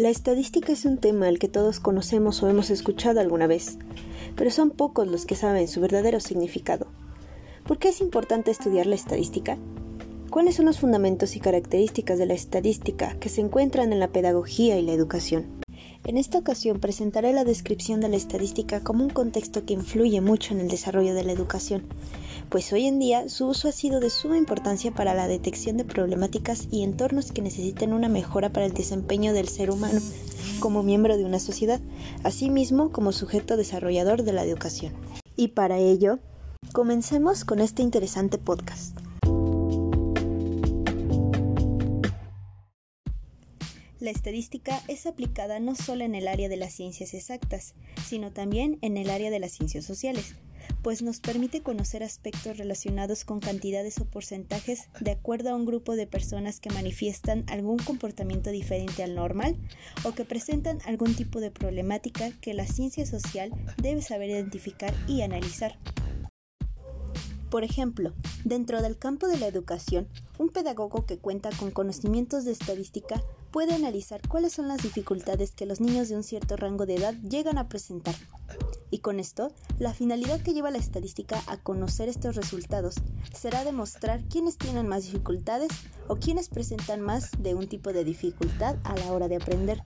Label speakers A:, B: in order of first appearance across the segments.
A: La estadística es un tema al que todos conocemos o hemos escuchado alguna vez, pero son pocos los que saben su verdadero significado. ¿Por qué es importante estudiar la estadística? ¿Cuáles son los fundamentos y características de la estadística que se encuentran en la pedagogía y la educación? En esta ocasión presentaré la descripción de la estadística como un contexto que influye mucho en el desarrollo de la educación, pues hoy en día su uso ha sido de suma importancia para la detección de problemáticas y entornos que necesiten una mejora para el desempeño del ser humano como miembro de una sociedad, asimismo como sujeto desarrollador de la educación. Y para ello, comencemos con este interesante podcast. La estadística es aplicada no solo en el área de las ciencias exactas, sino también en el área de las ciencias sociales pues nos permite conocer aspectos relacionados con cantidades o porcentajes de acuerdo a un grupo de personas que manifiestan algún comportamiento diferente al normal o que presentan algún tipo de problemática que la ciencia social debe saber identificar y analizar. Por ejemplo, dentro del campo de la educación, un pedagogo que cuenta con conocimientos de estadística puede analizar cuáles son las dificultades que los niños de un cierto rango de edad llegan a presentar. Y con esto, la finalidad que lleva la estadística a conocer estos resultados será demostrar quiénes tienen más dificultades o quiénes presentan más de un tipo de dificultad a la hora de aprender.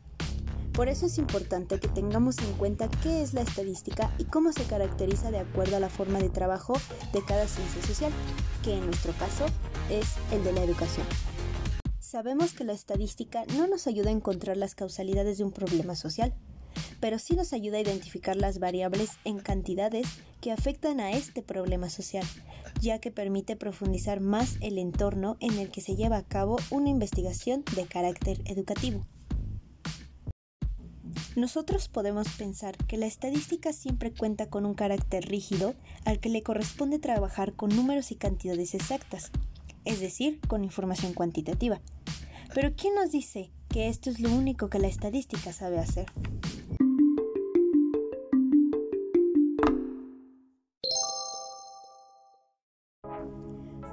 A: Por eso es importante que tengamos en cuenta qué es la estadística y cómo se caracteriza de acuerdo a la forma de trabajo de cada ciencia social, que en nuestro caso es el de la educación. Sabemos que la estadística no nos ayuda a encontrar las causalidades de un problema social, pero sí nos ayuda a identificar las variables en cantidades que afectan a este problema social, ya que permite profundizar más el entorno en el que se lleva a cabo una investigación de carácter educativo. Nosotros podemos pensar que la estadística siempre cuenta con un carácter rígido al que le corresponde trabajar con números y cantidades exactas, es decir, con información cuantitativa. Pero ¿quién nos dice que esto es lo único que la estadística sabe hacer?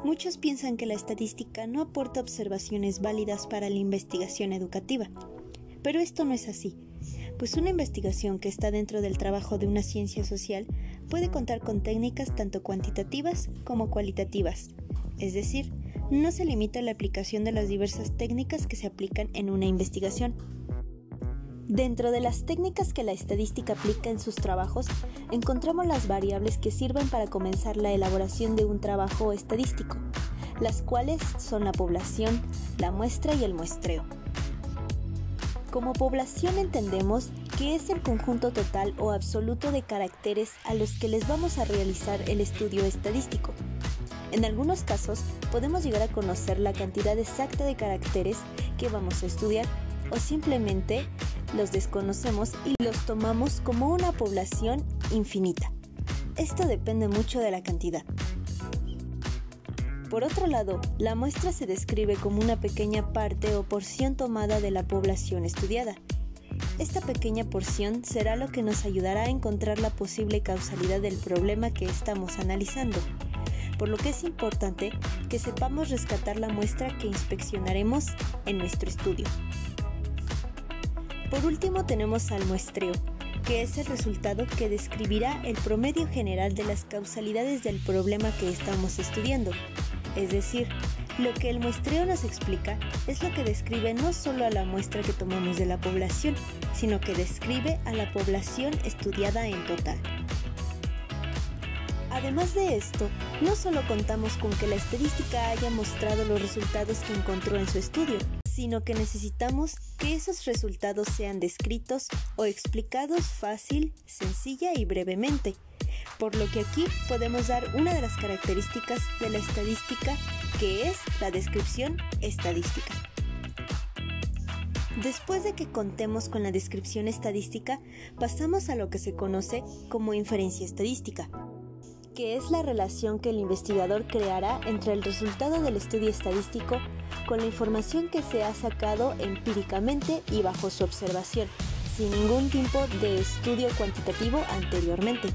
A: Muchos piensan que la estadística no aporta observaciones válidas para la investigación educativa, pero esto no es así. Pues una investigación que está dentro del trabajo de una ciencia social puede contar con técnicas tanto cuantitativas como cualitativas, es decir, no se limita a la aplicación de las diversas técnicas que se aplican en una investigación. Dentro de las técnicas que la estadística aplica en sus trabajos, encontramos las variables que sirven para comenzar la elaboración de un trabajo estadístico, las cuales son la población, la muestra y el muestreo. Como población entendemos que es el conjunto total o absoluto de caracteres a los que les vamos a realizar el estudio estadístico. En algunos casos podemos llegar a conocer la cantidad exacta de caracteres que vamos a estudiar o simplemente los desconocemos y los tomamos como una población infinita. Esto depende mucho de la cantidad. Por otro lado, la muestra se describe como una pequeña parte o porción tomada de la población estudiada. Esta pequeña porción será lo que nos ayudará a encontrar la posible causalidad del problema que estamos analizando, por lo que es importante que sepamos rescatar la muestra que inspeccionaremos en nuestro estudio. Por último tenemos al muestreo, que es el resultado que describirá el promedio general de las causalidades del problema que estamos estudiando. Es decir, lo que el muestreo nos explica es lo que describe no solo a la muestra que tomamos de la población, sino que describe a la población estudiada en total. Además de esto, no solo contamos con que la estadística haya mostrado los resultados que encontró en su estudio, sino que necesitamos que esos resultados sean descritos o explicados fácil, sencilla y brevemente por lo que aquí podemos dar una de las características de la estadística que es la descripción estadística. Después de que contemos con la descripción estadística, pasamos a lo que se conoce como inferencia estadística, que es la relación que el investigador creará entre el resultado del estudio estadístico con la información que se ha sacado empíricamente y bajo su observación, sin ningún tipo de estudio cuantitativo anteriormente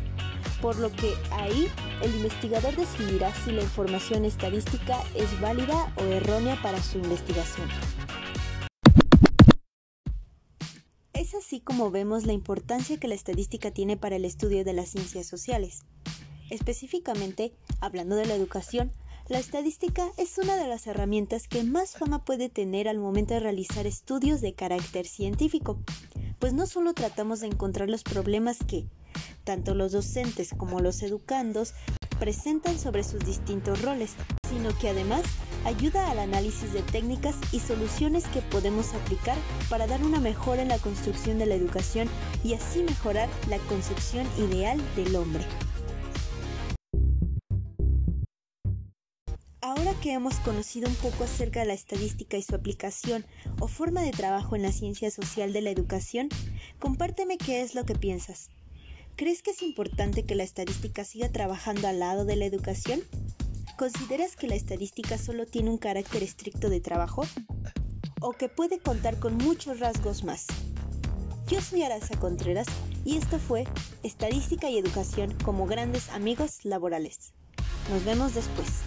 A: por lo que ahí el investigador decidirá si la información estadística es válida o errónea para su investigación. así como vemos la importancia que la estadística tiene para el estudio de las ciencias sociales. Específicamente, hablando de la educación, la estadística es una de las herramientas que más fama puede tener al momento de realizar estudios de carácter científico, pues no solo tratamos de encontrar los problemas que, tanto los docentes como los educandos, presentan sobre sus distintos roles, sino que además ayuda al análisis de técnicas y soluciones que podemos aplicar para dar una mejora en la construcción de la educación y así mejorar la concepción ideal del hombre. Hemos conocido un poco acerca de la estadística y su aplicación o forma de trabajo en la ciencia social de la educación, compárteme qué es lo que piensas. ¿Crees que es importante que la estadística siga trabajando al lado de la educación? ¿Consideras que la estadística solo tiene un carácter estricto de trabajo? ¿O que puede contar con muchos rasgos más? Yo soy Araza Contreras y esto fue Estadística y Educación como grandes amigos laborales. Nos vemos después.